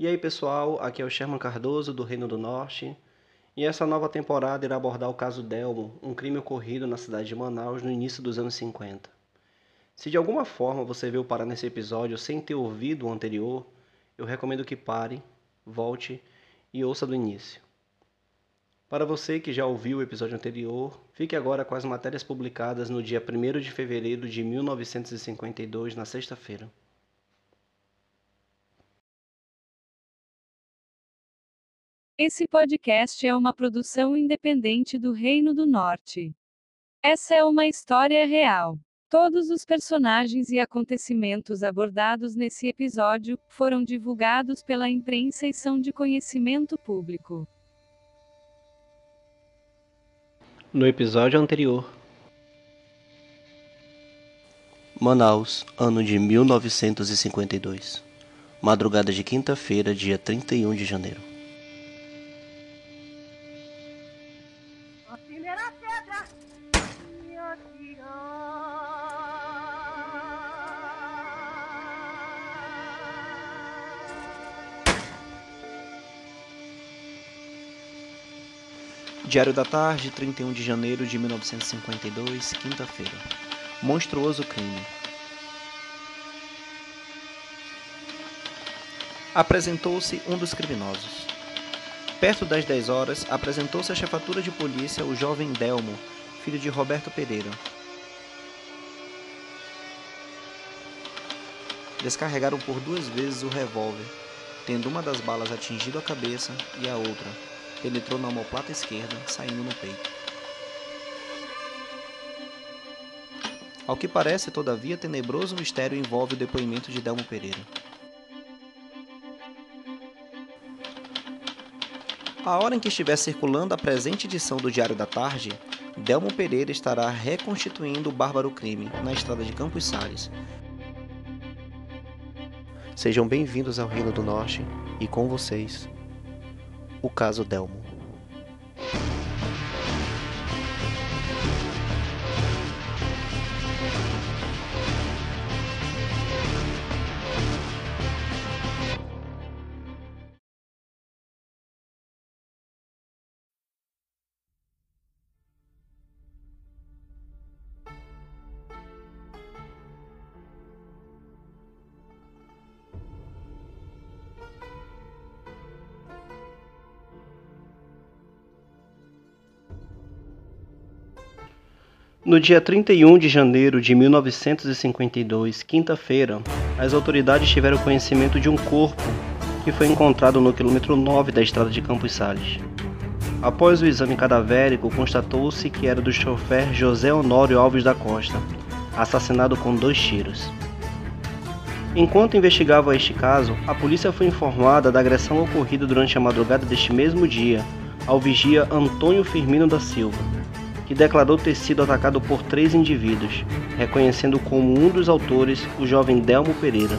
E aí pessoal, aqui é o Sherman Cardoso do Reino do Norte e essa nova temporada irá abordar o caso Delmo, um crime ocorrido na cidade de Manaus no início dos anos 50. Se de alguma forma você veio parar nesse episódio sem ter ouvido o anterior, eu recomendo que pare, volte e ouça do início. Para você que já ouviu o episódio anterior, fique agora com as matérias publicadas no dia 1 de fevereiro de 1952, na sexta-feira. Esse podcast é uma produção independente do Reino do Norte. Essa é uma história real. Todos os personagens e acontecimentos abordados nesse episódio foram divulgados pela imprensa e são de conhecimento público. No episódio anterior, Manaus, ano de 1952. Madrugada de quinta-feira, dia 31 de janeiro. Diário da Tarde, 31 de janeiro de 1952, quinta-feira. Monstruoso crime. Apresentou-se um dos criminosos. Perto das 10 horas, apresentou-se à chefatura de polícia o jovem Delmo, filho de Roberto Pereira. Descarregaram por duas vezes o revólver, tendo uma das balas atingido a cabeça e a outra, penetrou na omoplata esquerda, saindo no peito. Ao que parece, todavia, tenebroso mistério envolve o depoimento de Delmo Pereira. A hora em que estiver circulando a presente edição do Diário da Tarde, Delmo Pereira estará reconstituindo o bárbaro crime na estrada de Campos Sales. Sejam bem-vindos ao Reino do Norte e com vocês, o caso Delmo. No dia 31 de janeiro de 1952, quinta-feira, as autoridades tiveram conhecimento de um corpo que foi encontrado no quilômetro 9 da estrada de Campos Sales. Após o exame cadavérico, constatou-se que era do chofer José Honório Alves da Costa, assassinado com dois tiros. Enquanto investigava este caso, a polícia foi informada da agressão ocorrida durante a madrugada deste mesmo dia ao vigia Antônio Firmino da Silva que declarou ter sido atacado por três indivíduos, reconhecendo como um dos autores o jovem Delmo Pereira,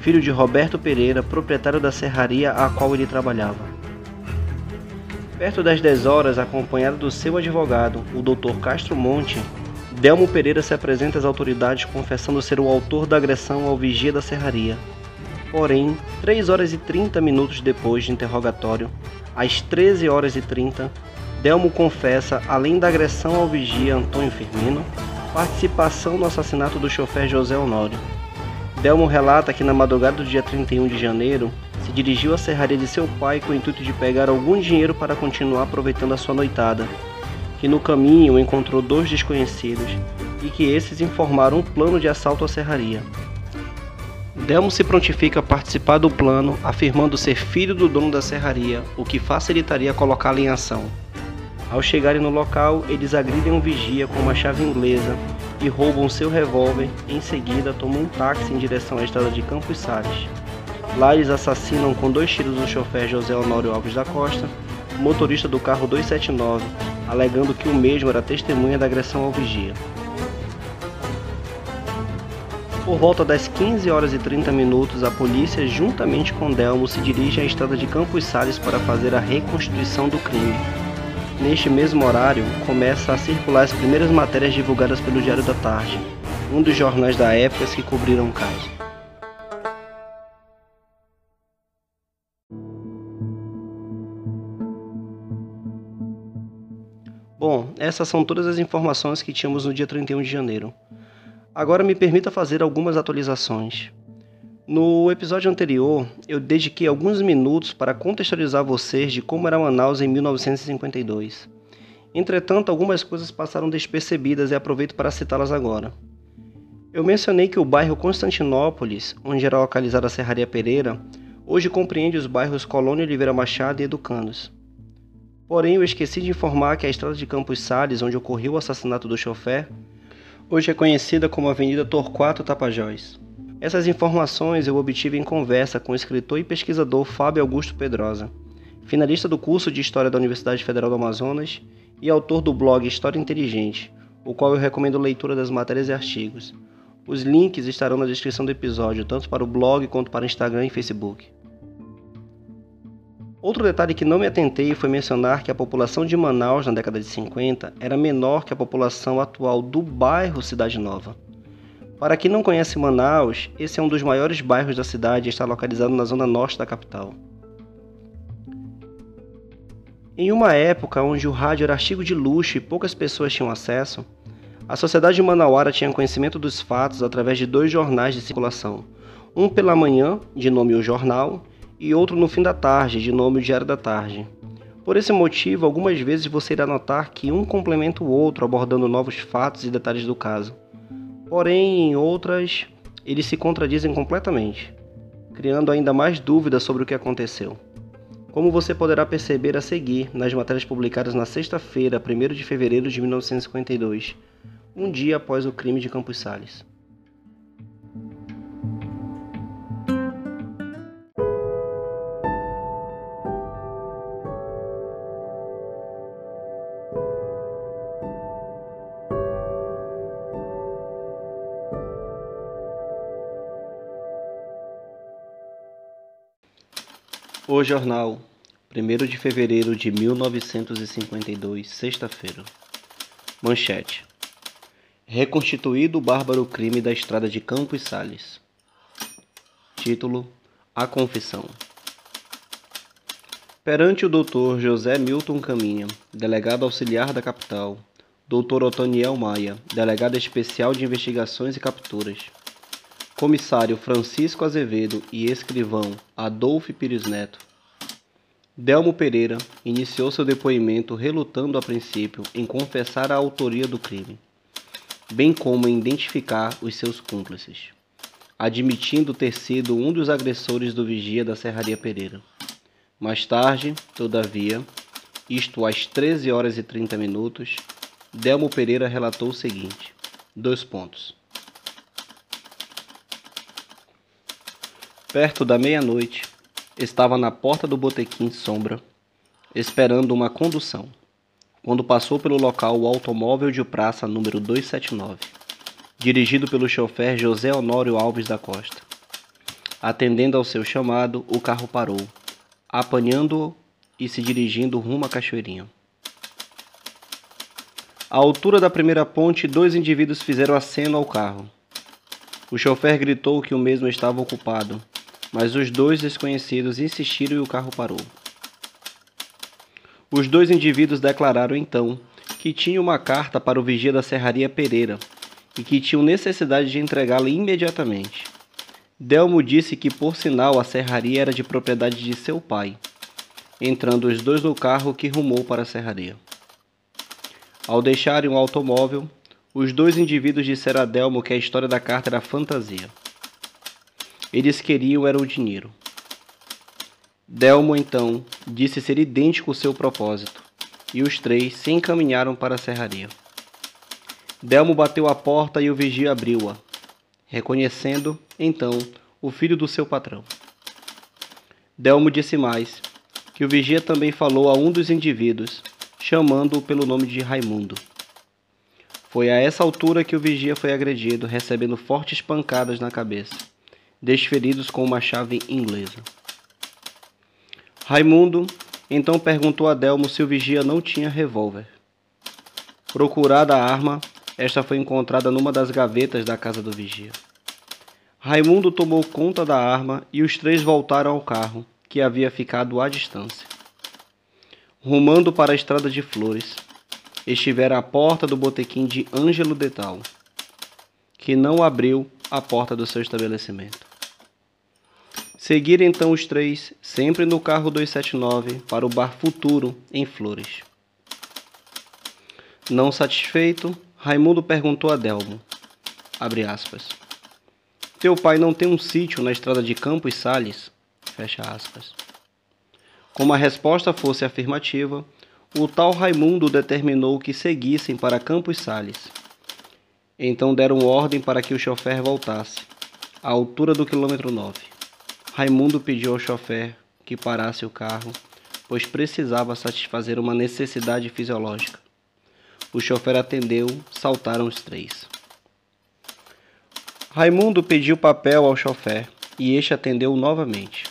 filho de Roberto Pereira, proprietário da serraria a qual ele trabalhava. Perto das 10 horas, acompanhado do seu advogado, o Dr. Castro Monte, Delmo Pereira se apresenta às autoridades confessando ser o autor da agressão ao vigia da serraria. Porém, 3 horas e 30 minutos depois de interrogatório, às 13 horas e 30, Delmo confessa, além da agressão ao vigia Antônio Firmino, participação no assassinato do chofer José Honório. Delmo relata que na madrugada do dia 31 de janeiro, se dirigiu à serraria de seu pai com o intuito de pegar algum dinheiro para continuar aproveitando a sua noitada, que no caminho encontrou dois desconhecidos e que esses informaram um plano de assalto à serraria. Delmo se prontifica a participar do plano, afirmando ser filho do dono da serraria, o que facilitaria colocá-lo em ação. Ao chegarem no local, eles agridem um vigia com uma chave inglesa e roubam seu revólver. Em seguida, tomam um táxi em direção à estrada de Campos Sales. Lá eles assassinam com dois tiros o chofer José Honório Alves da Costa, motorista do carro 279, alegando que o mesmo era testemunha da agressão ao vigia. Por volta das 15 horas e 30 minutos, a polícia, juntamente com Delmo, se dirige à estrada de Campos Sales para fazer a reconstituição do crime. Neste mesmo horário, começa a circular as primeiras matérias divulgadas pelo Diário da Tarde, um dos jornais da época que cobriram o caso. Bom, essas são todas as informações que tínhamos no dia 31 de janeiro. Agora me permita fazer algumas atualizações. No episódio anterior, eu dediquei alguns minutos para contextualizar vocês de como era Manaus em 1952. Entretanto, algumas coisas passaram despercebidas e aproveito para citá-las agora. Eu mencionei que o bairro Constantinópolis, onde era localizada a Serraria Pereira, hoje compreende os bairros Colônia Oliveira Machado e Educandos. Porém, eu esqueci de informar que a estrada de Campos Sales, onde ocorreu o assassinato do chofer, hoje é conhecida como Avenida Torquato Tapajós. Essas informações eu obtive em conversa com o escritor e pesquisador Fábio Augusto Pedrosa, finalista do curso de História da Universidade Federal do Amazonas e autor do blog História Inteligente, o qual eu recomendo leitura das matérias e artigos. Os links estarão na descrição do episódio, tanto para o blog quanto para Instagram e Facebook. Outro detalhe que não me atentei foi mencionar que a população de Manaus na década de 50 era menor que a população atual do bairro Cidade Nova. Para quem não conhece Manaus, esse é um dos maiores bairros da cidade e está localizado na zona norte da capital. Em uma época onde o rádio era artigo de luxo e poucas pessoas tinham acesso, a sociedade manauara tinha conhecimento dos fatos através de dois jornais de circulação, um pela manhã, de nome O Jornal, e outro no fim da tarde, de nome o Diário da Tarde. Por esse motivo, algumas vezes você irá notar que um complementa o outro abordando novos fatos e detalhes do caso. Porém, em outras, eles se contradizem completamente, criando ainda mais dúvidas sobre o que aconteceu. Como você poderá perceber a seguir nas matérias publicadas na sexta-feira, 1 de fevereiro de 1952, um dia após o crime de Campos Sales. Jornal, 1 de fevereiro de 1952, sexta-feira. Manchete: Reconstituído o bárbaro crime da estrada de Campos Sales. Título: A Confissão. Perante o Dr. José Milton Caminha, delegado auxiliar da capital, Dr. Otoniel Maia, delegado especial de investigações e capturas, comissário Francisco Azevedo e escrivão Adolfo Pires Neto. Delmo Pereira iniciou seu depoimento relutando a princípio em confessar a autoria do crime, bem como em identificar os seus cúmplices, admitindo ter sido um dos agressores do vigia da Serraria Pereira. Mais tarde, todavia, isto às 13 horas e 30 minutos, Delmo Pereira relatou o seguinte: dois pontos. Perto da meia-noite, estava na porta do botequim Sombra, esperando uma condução, quando passou pelo local o automóvel de praça número 279, dirigido pelo chofer José Honório Alves da Costa. Atendendo ao seu chamado, o carro parou, apanhando-o e se dirigindo rumo à Cachoeirinha. À altura da primeira ponte, dois indivíduos fizeram aceno ao carro. O chofer gritou que o mesmo estava ocupado mas os dois desconhecidos insistiram e o carro parou. Os dois indivíduos declararam então que tinham uma carta para o vigia da Serraria Pereira e que tinham necessidade de entregá-la imediatamente. Delmo disse que, por sinal, a serraria era de propriedade de seu pai, entrando os dois no carro que rumou para a serraria. Ao deixarem o automóvel, os dois indivíduos disseram a Delmo que a história da carta era fantasia. Eles queriam era o dinheiro. Delmo então disse ser idêntico ao seu propósito, e os três se encaminharam para a serraria. Delmo bateu a porta e o vigia abriu-a, reconhecendo, então, o filho do seu patrão. Delmo disse mais, que o vigia também falou a um dos indivíduos, chamando-o pelo nome de Raimundo. Foi a essa altura que o vigia foi agredido, recebendo fortes pancadas na cabeça desferidos com uma chave inglesa. Raimundo então perguntou a Delmo se o vigia não tinha revólver. Procurada a arma, esta foi encontrada numa das gavetas da casa do vigia. Raimundo tomou conta da arma e os três voltaram ao carro, que havia ficado à distância. Rumando para a estrada de flores, estivera à porta do botequim de Ângelo Detal, que não abriu a porta do seu estabelecimento. Seguiram então os três, sempre no carro 279, para o bar Futuro, em Flores. Não satisfeito, Raimundo perguntou a Delmo, abre aspas, Teu pai não tem um sítio na estrada de Campos Sales? Fecha aspas. Como a resposta fosse afirmativa, o tal Raimundo determinou que seguissem para Campos Sales. Então deram ordem para que o chofer voltasse, à altura do quilômetro 9. Raimundo pediu ao chofer que parasse o carro, pois precisava satisfazer uma necessidade fisiológica. O chofer atendeu, saltaram os três. Raimundo pediu papel ao chofer e este atendeu novamente.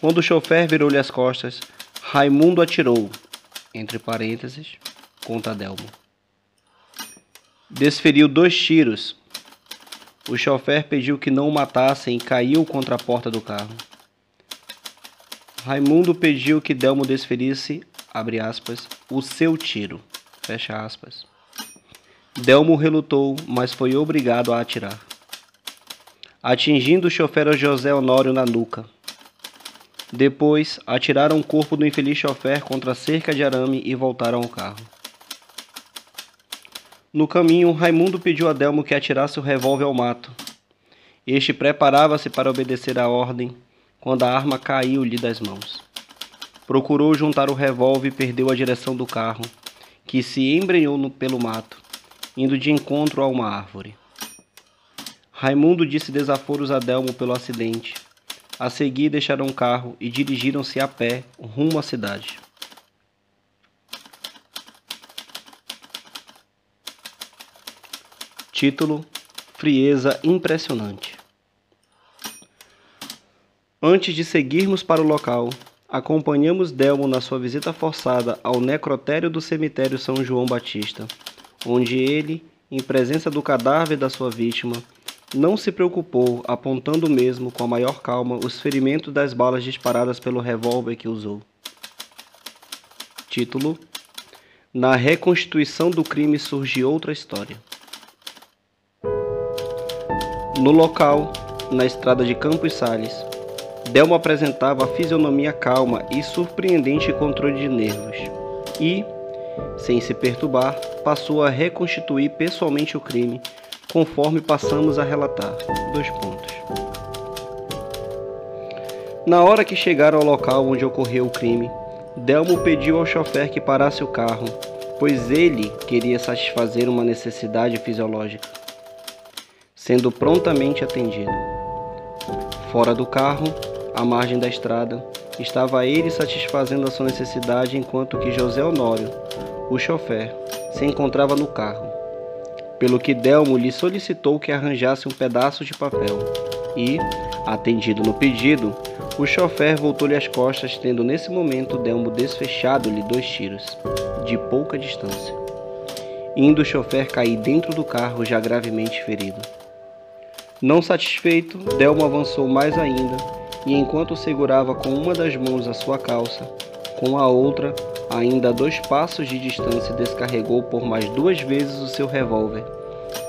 Quando o chofer virou-lhe as costas, Raimundo atirou, entre parênteses, conta Delmo. Desferiu dois tiros. O chofer pediu que não o matassem e caiu contra a porta do carro. Raimundo pediu que Delmo desferisse, abre aspas, o seu tiro, fecha aspas. Delmo relutou, mas foi obrigado a atirar, atingindo o chofer José Honório na nuca. Depois, atiraram o corpo do infeliz chofer contra a cerca de arame e voltaram ao carro. No caminho, Raimundo pediu a Delmo que atirasse o revólver ao mato. Este preparava-se para obedecer à ordem quando a arma caiu-lhe das mãos. Procurou juntar o revólver e perdeu a direção do carro, que se embrenhou no, pelo mato, indo de encontro a uma árvore. Raimundo disse desaforos a Delmo pelo acidente a seguir, deixaram o carro e dirigiram-se a pé rumo à cidade. Título: Frieza impressionante. Antes de seguirmos para o local, acompanhamos Delmo na sua visita forçada ao necrotério do cemitério São João Batista, onde ele, em presença do cadáver da sua vítima, não se preocupou, apontando mesmo com a maior calma os ferimentos das balas disparadas pelo revólver que usou. Título: Na reconstituição do crime surge outra história. No local, na estrada de Campos Sales, Delma apresentava a fisionomia calma e surpreendente controle de nervos, e, sem se perturbar, passou a reconstituir pessoalmente o crime conforme passamos a relatar. Dois pontos. Na hora que chegaram ao local onde ocorreu o crime, Delmo pediu ao chofer que parasse o carro, pois ele queria satisfazer uma necessidade fisiológica, sendo prontamente atendido. Fora do carro, à margem da estrada, estava ele satisfazendo a sua necessidade enquanto que José Honório, o chofer, se encontrava no carro pelo que Delmo lhe solicitou que arranjasse um pedaço de papel. E, atendido no pedido, o chofer voltou-lhe as costas, tendo nesse momento Delmo desfechado-lhe dois tiros, de pouca distância, indo o chofer cair dentro do carro já gravemente ferido. Não satisfeito, Delmo avançou mais ainda e, enquanto segurava com uma das mãos a sua calça, com a outra ainda a dois passos de distância, descarregou por mais duas vezes o seu revólver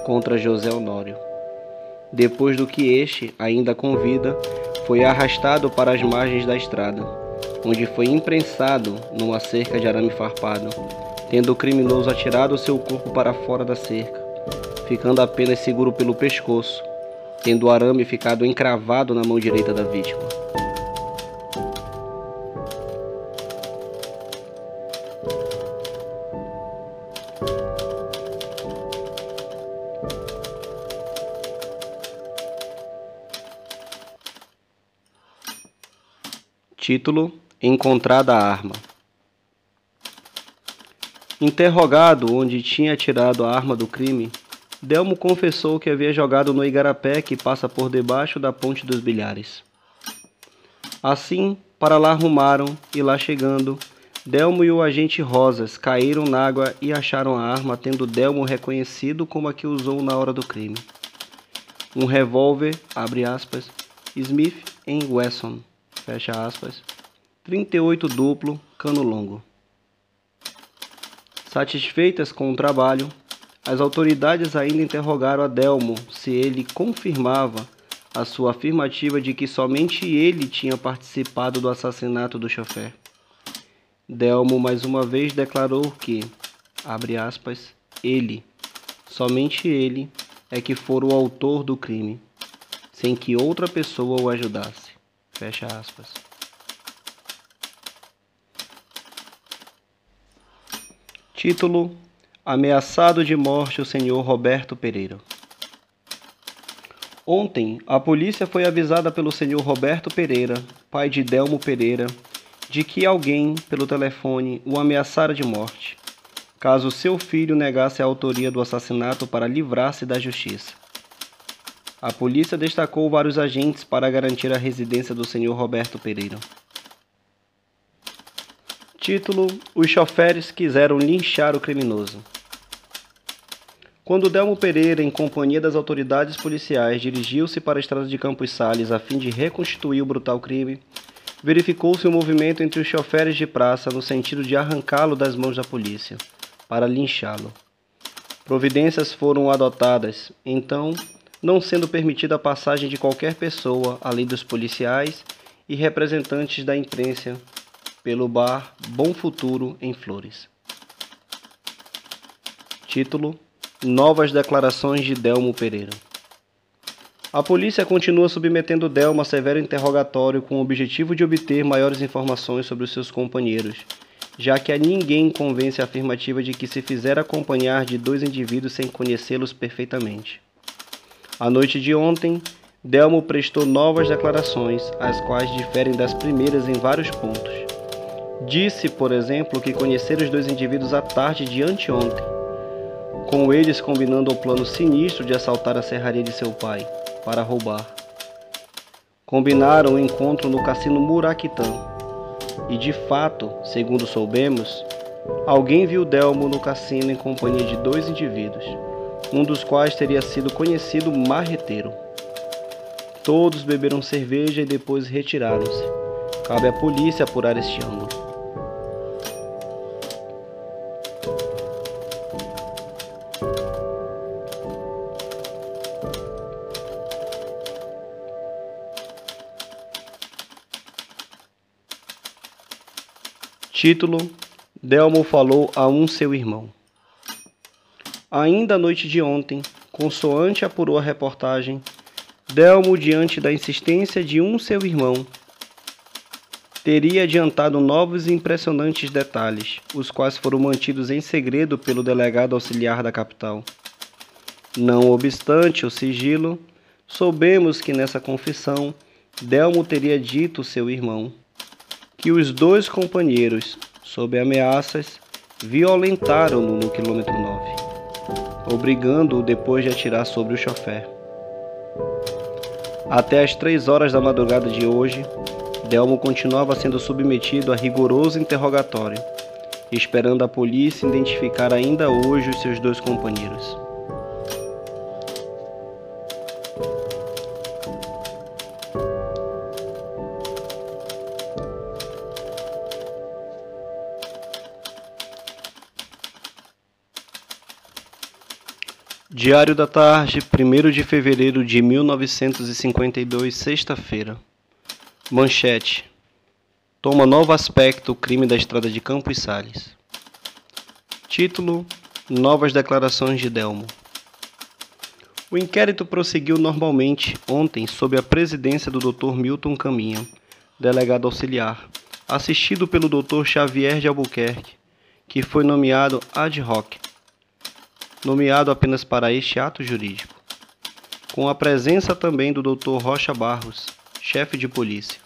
contra José Honório. Depois do que este, ainda com vida, foi arrastado para as margens da estrada, onde foi imprensado numa cerca de arame farpado, tendo o criminoso atirado seu corpo para fora da cerca, ficando apenas seguro pelo pescoço, tendo o arame ficado encravado na mão direita da vítima. Título: Encontrada a arma. Interrogado onde tinha tirado a arma do crime, Delmo confessou que havia jogado no igarapé que passa por debaixo da ponte dos bilhares. Assim, para lá rumaram e lá chegando, Delmo e o agente Rosas caíram na água e acharam a arma, tendo Delmo reconhecido como a que usou na hora do crime. Um revólver, abre aspas, Smith Wesson fecha aspas, 38 duplo, cano longo. Satisfeitas com o trabalho, as autoridades ainda interrogaram Adelmo se ele confirmava a sua afirmativa de que somente ele tinha participado do assassinato do chofer. Delmo mais uma vez declarou que, abre aspas, ele, somente ele, é que for o autor do crime, sem que outra pessoa o ajudasse. Fecha aspas. Título: Ameaçado de morte o senhor Roberto Pereira. Ontem, a polícia foi avisada pelo senhor Roberto Pereira, pai de Delmo Pereira, de que alguém, pelo telefone, o ameaçara de morte, caso seu filho negasse a autoria do assassinato para livrar-se da justiça. A polícia destacou vários agentes para garantir a residência do senhor Roberto Pereira. Título: Os choferes quiseram linchar o criminoso. Quando Delmo Pereira, em companhia das autoridades policiais, dirigiu-se para a estrada de Campos Sales a fim de reconstituir o brutal crime, verificou-se um movimento entre os choferes de praça no sentido de arrancá-lo das mãos da polícia, para linchá-lo. Providências foram adotadas, então, não sendo permitida a passagem de qualquer pessoa, além dos policiais e representantes da imprensa, pelo bar Bom Futuro em Flores. Título Novas declarações de Delmo Pereira. A polícia continua submetendo Delmo a severo interrogatório com o objetivo de obter maiores informações sobre os seus companheiros, já que a ninguém convence a afirmativa de que se fizer acompanhar de dois indivíduos sem conhecê-los perfeitamente. À noite de ontem, Delmo prestou novas declarações, as quais diferem das primeiras em vários pontos. Disse, por exemplo, que conhecera os dois indivíduos à tarde de anteontem com eles combinando o plano sinistro de assaltar a serraria de seu pai para roubar. Combinaram o encontro no cassino Muraquitã. E de fato, segundo soubemos, alguém viu Delmo no cassino em companhia de dois indivíduos, um dos quais teria sido conhecido marreteiro. Todos beberam cerveja e depois retiraram-se. Cabe à polícia apurar este ângulo. Título: Delmo falou a um seu irmão. Ainda à noite de ontem, consoante apurou a reportagem, Delmo, diante da insistência de um seu irmão, teria adiantado novos e impressionantes detalhes, os quais foram mantidos em segredo pelo delegado auxiliar da capital. Não obstante o sigilo, soubemos que nessa confissão Delmo teria dito seu irmão que os dois companheiros, sob ameaças, violentaram-no no quilômetro 9, obrigando-o depois de atirar sobre o chofer. Até as três horas da madrugada de hoje, Delmo continuava sendo submetido a rigoroso interrogatório, esperando a polícia identificar ainda hoje os seus dois companheiros. Diário da Tarde, 1 de fevereiro de 1952, sexta-feira. Manchete: Toma novo aspecto o crime da estrada de Campos Sales. Título: Novas declarações de Delmo. O inquérito prosseguiu normalmente ontem sob a presidência do Dr. Milton Caminha, delegado auxiliar, assistido pelo Dr. Xavier de Albuquerque, que foi nomeado ad hoc nomeado apenas para este ato jurídico, com a presença também do Dr. Rocha Barros, chefe de polícia.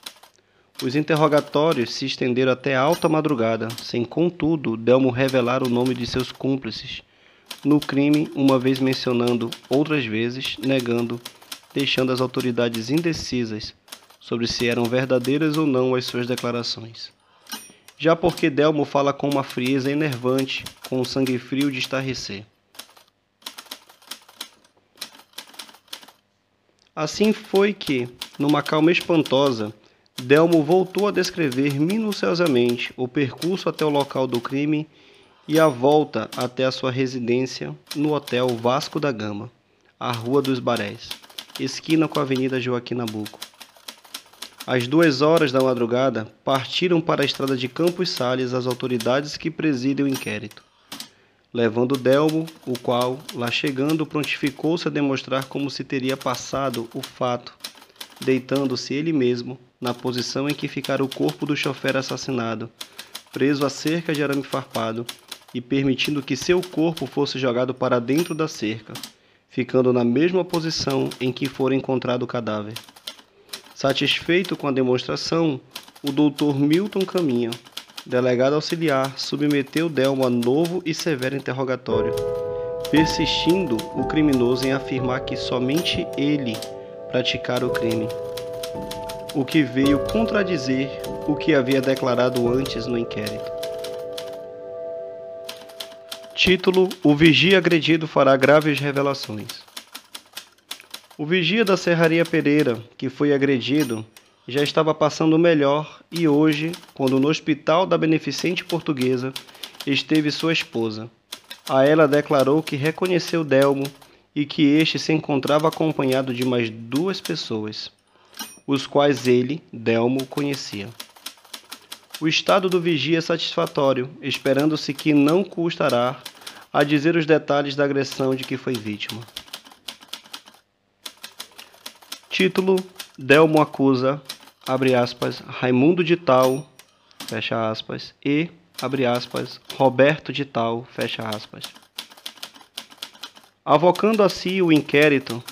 Os interrogatórios se estenderam até alta madrugada, sem contudo Delmo revelar o nome de seus cúmplices no crime, uma vez mencionando, outras vezes negando, deixando as autoridades indecisas sobre se eram verdadeiras ou não as suas declarações. Já porque Delmo fala com uma frieza enervante, com o sangue frio de estarrecer. Assim foi que, numa calma espantosa, Delmo voltou a descrever minuciosamente o percurso até o local do crime e a volta até a sua residência no Hotel Vasco da Gama, a Rua dos Barés, esquina com a Avenida Joaquim Nabuco. Às duas horas da madrugada, partiram para a estrada de Campos Sales as autoridades que presidem o inquérito, levando Delmo, o qual, lá chegando, prontificou-se a demonstrar como se teria passado o fato, deitando-se ele mesmo na posição em que ficara o corpo do chofer assassinado, preso a cerca de arame farpado e permitindo que seu corpo fosse jogado para dentro da cerca, ficando na mesma posição em que fora encontrado o cadáver. Satisfeito com a demonstração, o doutor Milton Caminha, delegado auxiliar, submeteu Delmo a novo e severo interrogatório, persistindo o criminoso em afirmar que somente ele praticara o crime, o que veio contradizer o que havia declarado antes no inquérito. Título: O vigia agredido fará graves revelações. O vigia da Serraria Pereira, que foi agredido, já estava passando melhor e hoje, quando no hospital da Beneficente Portuguesa esteve sua esposa, a ela declarou que reconheceu Delmo e que este se encontrava acompanhado de mais duas pessoas, os quais ele, Delmo, conhecia. O estado do vigia é satisfatório, esperando-se que não custará a dizer os detalhes da agressão de que foi vítima. Título: Delmo acusa, abre aspas, Raimundo de Tal, fecha aspas, e, abre aspas, Roberto de Tal, fecha aspas. Avocando a si o inquérito,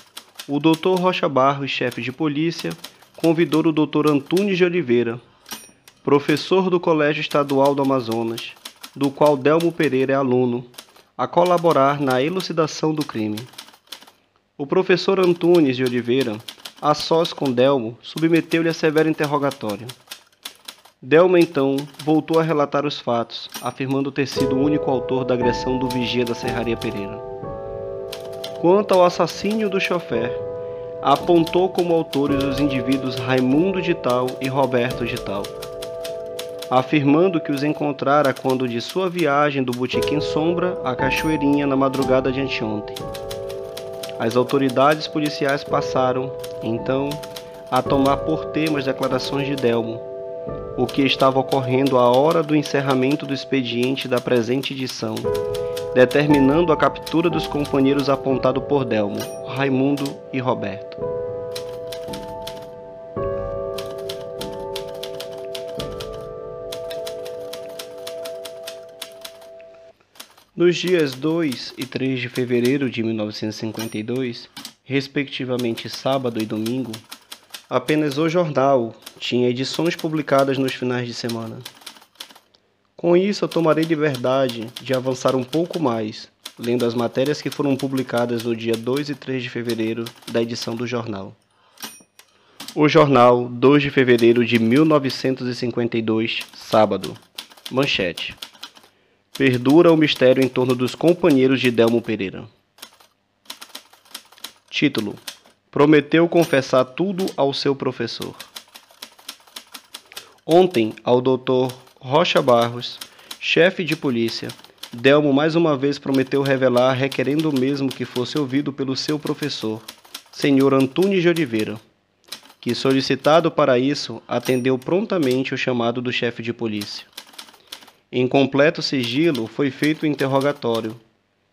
o Dr. Rocha Barros, chefe de polícia, convidou o Dr. Antunes de Oliveira, professor do Colégio Estadual do Amazonas, do qual Delmo Pereira é aluno, a colaborar na elucidação do crime. O professor Antunes de Oliveira, a sós com Delmo, submeteu-lhe a severo interrogatório. Delmo então voltou a relatar os fatos, afirmando ter sido o único autor da agressão do vigia da Serraria Pereira. Quanto ao assassínio do chofer, apontou como autores os indivíduos Raimundo de Tal e Roberto de Tal afirmando que os encontrara quando de sua viagem do Botequim Sombra à Cachoeirinha na madrugada de anteontem. As autoridades policiais passaram, então, a tomar por tema as declarações de Delmo, o que estava ocorrendo à hora do encerramento do expediente da presente edição, determinando a captura dos companheiros apontado por Delmo, Raimundo e Roberto. Nos dias 2 e 3 de fevereiro de 1952, respectivamente sábado e domingo, apenas o jornal tinha edições publicadas nos finais de semana. Com isso, eu tomarei liberdade de avançar um pouco mais, lendo as matérias que foram publicadas no dia 2 e 3 de fevereiro da edição do jornal. O jornal, 2 de fevereiro de 1952, sábado. Manchete. Perdura o mistério em torno dos companheiros de Delmo Pereira. Título: Prometeu confessar tudo ao seu professor. Ontem, ao Dr. Rocha Barros, chefe de polícia, Delmo mais uma vez prometeu revelar, requerendo mesmo que fosse ouvido pelo seu professor, senhor Antunes de Oliveira, que, solicitado para isso, atendeu prontamente o chamado do chefe de polícia. Em completo sigilo foi feito o interrogatório,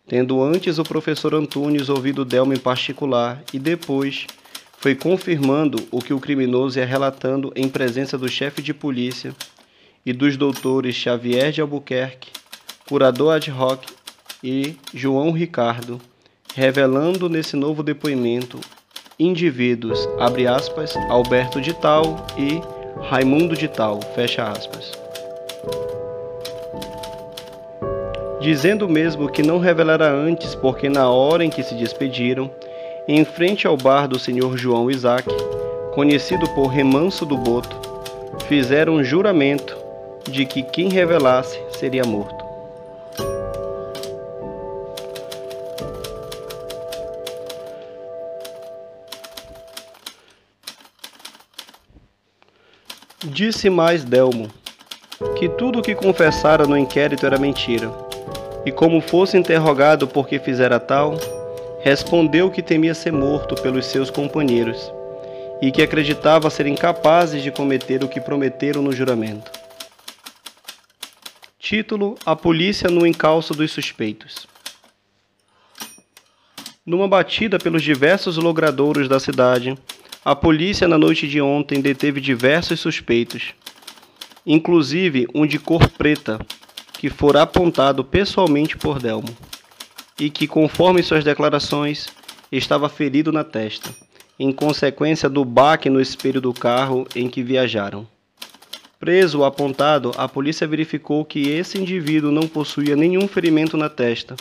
tendo antes o professor Antunes ouvido Delma em particular e depois foi confirmando o que o criminoso ia relatando em presença do chefe de polícia e dos doutores Xavier de Albuquerque, curador ad hoc e João Ricardo, revelando nesse novo depoimento indivíduos, abre aspas, Alberto de Tal e Raimundo de Tal, fecha aspas. Dizendo mesmo que não revelara antes, porque na hora em que se despediram, em frente ao bar do senhor João Isaac, conhecido por Remanso do Boto, fizeram um juramento de que quem revelasse seria morto. Disse mais Delmo que tudo o que confessara no inquérito era mentira E como fosse interrogado por que fizera tal, respondeu que temia ser morto pelos seus companheiros e que acreditava serem capazes de cometer o que prometeram no juramento. Título: A polícia no encalço dos suspeitos. Numa batida pelos diversos logradouros da cidade, a polícia na noite de ontem deteve diversos suspeitos, inclusive um de cor preta, que fora apontado pessoalmente por Delmo, e que, conforme suas declarações, estava ferido na testa, em consequência do baque no espelho do carro em que viajaram. Preso apontado, a polícia verificou que esse indivíduo não possuía nenhum ferimento na testa,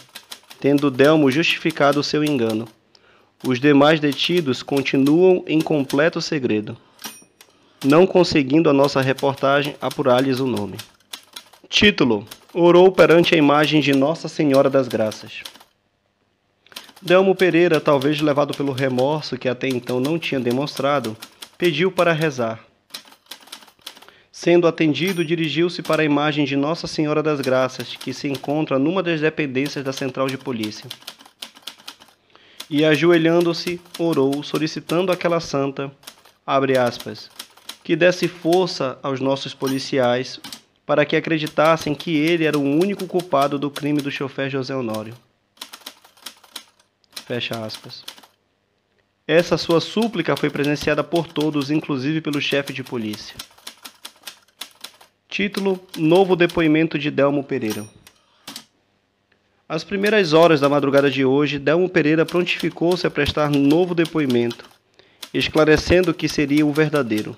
tendo Delmo justificado seu engano. Os demais detidos continuam em completo segredo, não conseguindo a nossa reportagem apurar-lhes o nome. Título: Orou perante a imagem de Nossa Senhora das Graças. Delmo Pereira, talvez levado pelo remorso que até então não tinha demonstrado, pediu para rezar. Sendo atendido, dirigiu-se para a imagem de Nossa Senhora das Graças, que se encontra numa das dependências da central de polícia. E ajoelhando-se, orou, solicitando àquela santa, abre aspas, que desse força aos nossos policiais para que acreditassem que ele era o único culpado do crime do chofer José Honório. Fecha aspas. Essa sua súplica foi presenciada por todos, inclusive pelo chefe de polícia. Título: Novo depoimento de Delmo Pereira. Às primeiras horas da madrugada de hoje, Delmo Pereira prontificou-se a prestar novo depoimento, esclarecendo que seria o verdadeiro.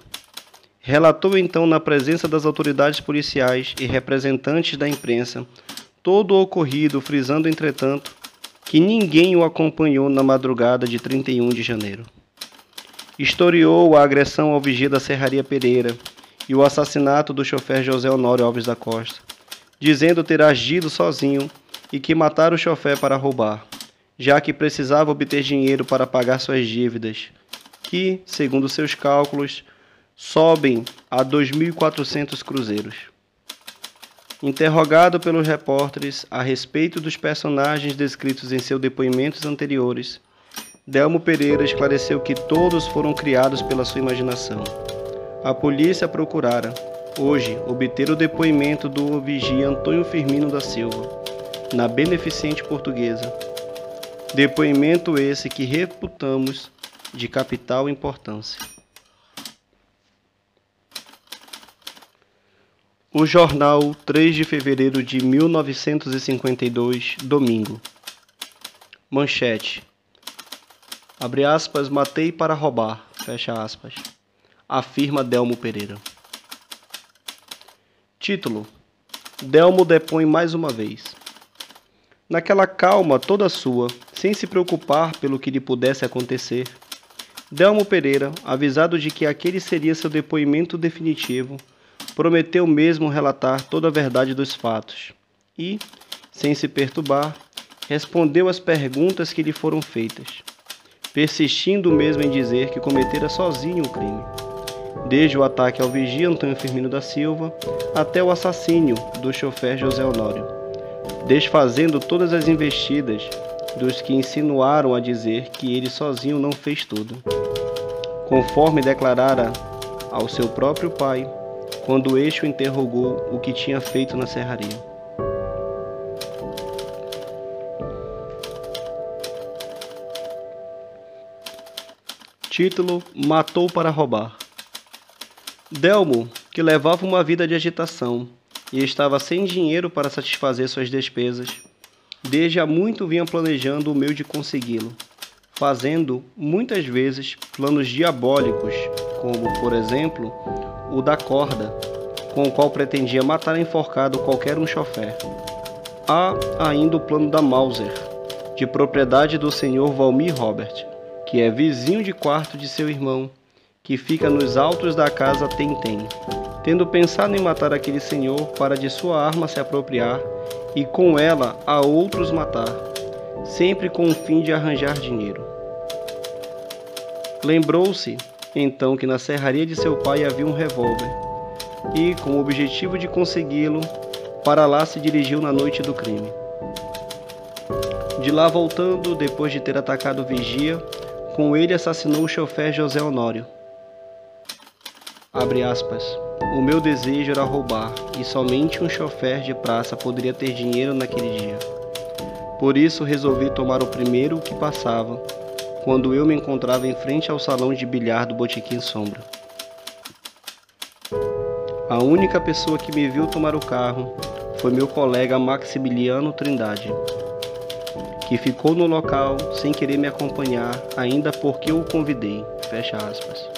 Relatou então, na presença das autoridades policiais e representantes da imprensa, todo o ocorrido, frisando, entretanto, que ninguém o acompanhou na madrugada de 31 de janeiro. Historiou a agressão ao vigia da Serraria Pereira e o assassinato do chofer José Honório Alves da Costa, dizendo ter agido sozinho e que matara o chofer para roubar, já que precisava obter dinheiro para pagar suas dívidas, que, segundo seus cálculos, sobem a 2.400 cruzeiros. Interrogado pelos repórteres a respeito dos personagens descritos em seus depoimentos anteriores, Delmo Pereira esclareceu que todos foram criados pela sua imaginação. A polícia procurara, hoje, obter o depoimento do vigia Antônio Firmino da Silva, na Beneficente Portuguesa. Depoimento esse que reputamos de capital importância. O jornal 3 de fevereiro de 1952, domingo. Manchete. Abre aspas, matei para roubar. Fecha aspas. Afirma Delmo Pereira. Título. Delmo depõe mais uma vez. Naquela calma toda sua, sem se preocupar pelo que lhe pudesse acontecer, Delmo Pereira, avisado de que aquele seria seu depoimento definitivo, prometeu mesmo relatar toda a verdade dos fatos e, sem se perturbar, respondeu às perguntas que lhe foram feitas, persistindo mesmo em dizer que cometera sozinho o crime, desde o ataque ao vigia Antônio Firmino da Silva até o assassínio do chofer José Honório, desfazendo todas as investidas dos que insinuaram a dizer que ele sozinho não fez tudo. Conforme declarara ao seu próprio pai, quando este o interrogou o que tinha feito na serraria. Título: Matou para roubar. Delmo, que levava uma vida de agitação e estava sem dinheiro para satisfazer suas despesas, desde há muito vinha planejando o meio de consegui-lo, fazendo muitas vezes planos diabólicos, como, por exemplo, o da corda, com o qual pretendia matar enforcado qualquer um chofer. Há ainda o plano da Mauser, de propriedade do senhor Valmir Robert, que é vizinho de quarto de seu irmão, que fica nos altos da casa Tentem, tendo pensado em matar aquele senhor para de sua arma se apropriar e com ela a outros matar, sempre com o fim de arranjar dinheiro. Lembrou-se então que na serraria de seu pai havia um revólver, e, com o objetivo de consegui-lo, para lá se dirigiu na noite do crime. De lá voltando, depois de ter atacado o vigia, com ele assassinou o chofer José Honório. Abre aspas. O meu desejo era roubar, e somente um chofer de praça poderia ter dinheiro naquele dia. Por isso resolvi tomar o primeiro que passava, quando eu me encontrava em frente ao salão de bilhar do Botequim Sombra. A única pessoa que me viu tomar o carro foi meu colega Maximiliano Trindade, que ficou no local sem querer me acompanhar, ainda porque eu o convidei. Fecha aspas.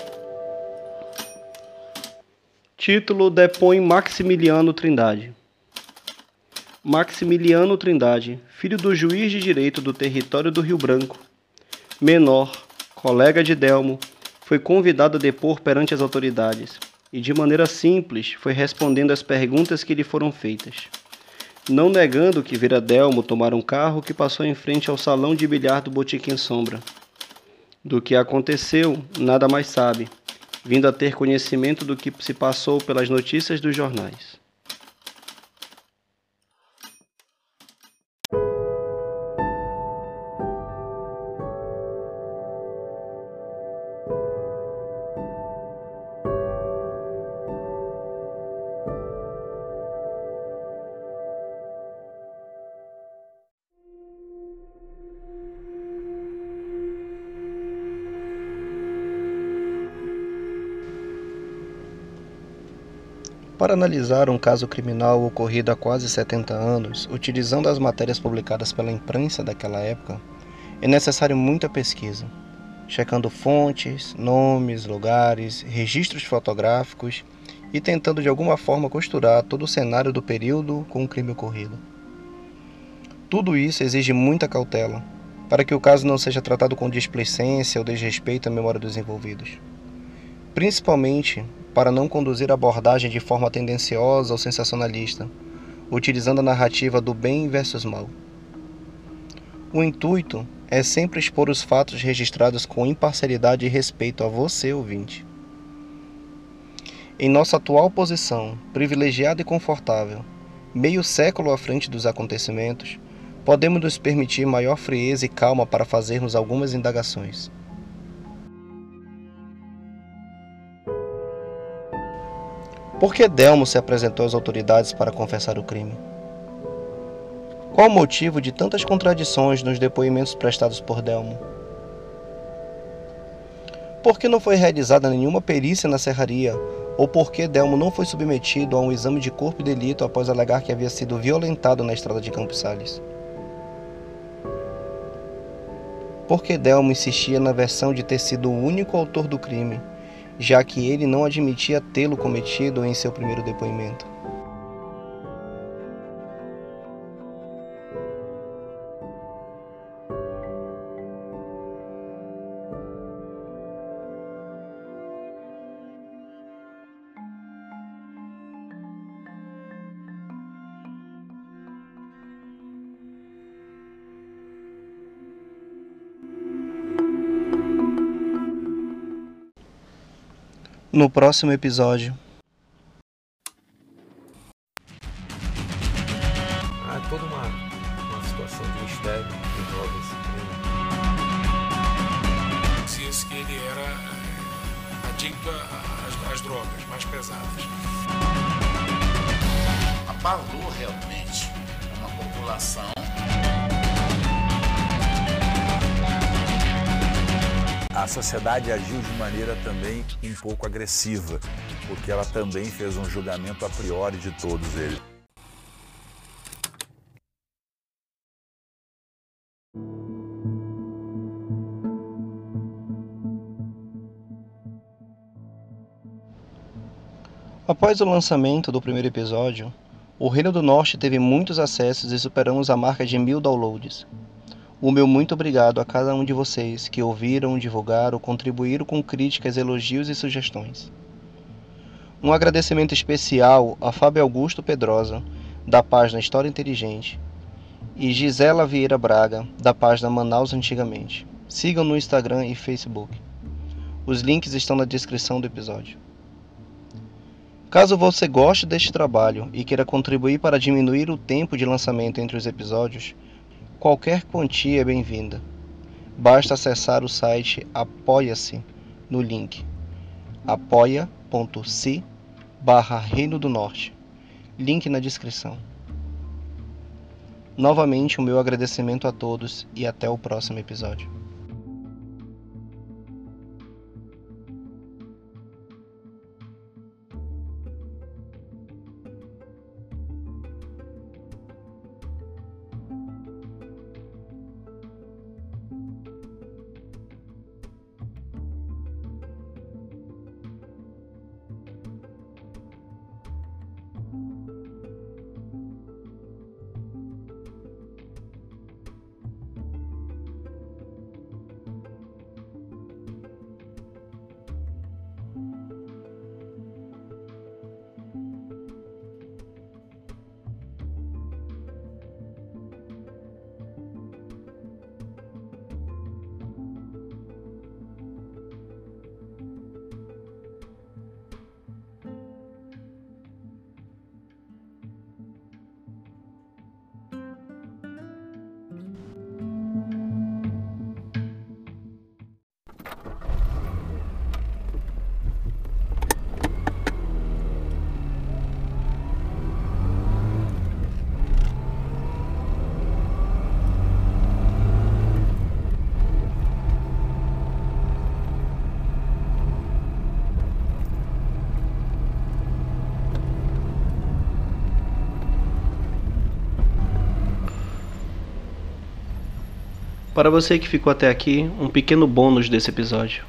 Título depõe Maximiliano Trindade. Maximiliano Trindade, filho do juiz de direito do território do Rio Branco, menor, colega de Delmo, foi convidado a depor perante as autoridades e, de maneira simples, foi respondendo às perguntas que lhe foram feitas. Não negando que vira Delmo tomar um carro que passou em frente ao salão de bilhar do Botiquim Sombra. Do que aconteceu, nada mais sabe, vindo a ter conhecimento do que se passou pelas notícias dos jornais. Para analisar um caso criminal ocorrido há quase 70 anos, utilizando as matérias publicadas pela imprensa daquela época, é necessário muita pesquisa, checando fontes, nomes, lugares, registros fotográficos e tentando de alguma forma costurar todo o cenário do período com o crime ocorrido. Tudo isso exige muita cautela, para que o caso não seja tratado com displicência ou desrespeito à memória dos envolvidos. Principalmente para não conduzir a abordagem de forma tendenciosa ou sensacionalista, utilizando a narrativa do bem versus mal. O intuito é sempre expor os fatos registrados com imparcialidade e respeito a você, ouvinte. Em nossa atual posição, privilegiada e confortável, meio século à frente dos acontecimentos, podemos nos permitir maior frieza e calma para fazermos algumas indagações. Por que Delmo se apresentou às autoridades para confessar o crime? Qual o motivo de tantas contradições nos depoimentos prestados por Delmo? Por que não foi realizada nenhuma perícia na serraria? Ou por que Delmo não foi submetido a um exame de corpo e delito após alegar que havia sido violentado na estrada de Campos Sales? Por que Delmo insistia na versão de ter sido o único autor do crime já que ele não admitia tê-lo cometido em seu primeiro depoimento. No próximo episódio. Há toda uma, uma situação de mistério que envolve esse crime. Dizia-se que ele era é, adicto às, às drogas mais pesadas. Abalou realmente uma população a sociedade agiu de maneira também um pouco agressiva, porque ela também fez um julgamento a priori de todos eles. Após o lançamento do primeiro episódio, o Reino do Norte teve muitos acessos e superamos a marca de mil downloads. O meu muito obrigado a cada um de vocês que ouviram, divulgaram, contribuíram com críticas, elogios e sugestões. Um agradecimento especial a Fábio Augusto Pedrosa, da página História Inteligente, e Gisela Vieira Braga, da página Manaus Antigamente. Sigam no Instagram e Facebook. Os links estão na descrição do episódio. Caso você goste deste trabalho e queira contribuir para diminuir o tempo de lançamento entre os episódios, qualquer quantia é bem-vinda. Basta acessar o site Apoia-se no link apoia.se barra Reino do Norte. Link na descrição. Novamente o meu agradecimento a todos e até o próximo episódio. Para você que ficou até aqui, um pequeno bônus desse episódio.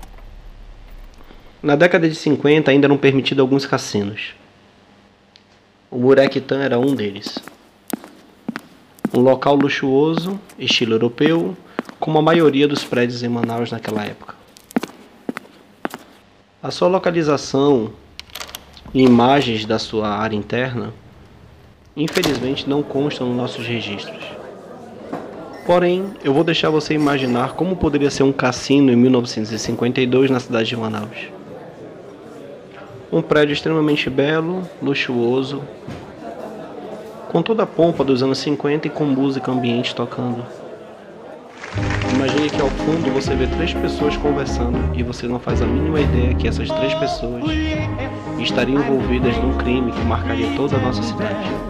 Na década de 50 ainda eram permitidos alguns cassinos. O Murequitan era um deles. Um local luxuoso, estilo europeu, como a maioria dos prédios em Manaus naquela época. A sua localização e imagens da sua área interna, infelizmente não constam nos nossos registros. Porém, eu vou deixar você imaginar como poderia ser um cassino em 1952 na cidade de Manaus. Um prédio extremamente belo, luxuoso, com toda a pompa dos anos 50 e com música ambiente tocando. Imagine que ao fundo você vê três pessoas conversando e você não faz a mínima ideia que essas três pessoas estariam envolvidas num crime que marcaria toda a nossa cidade.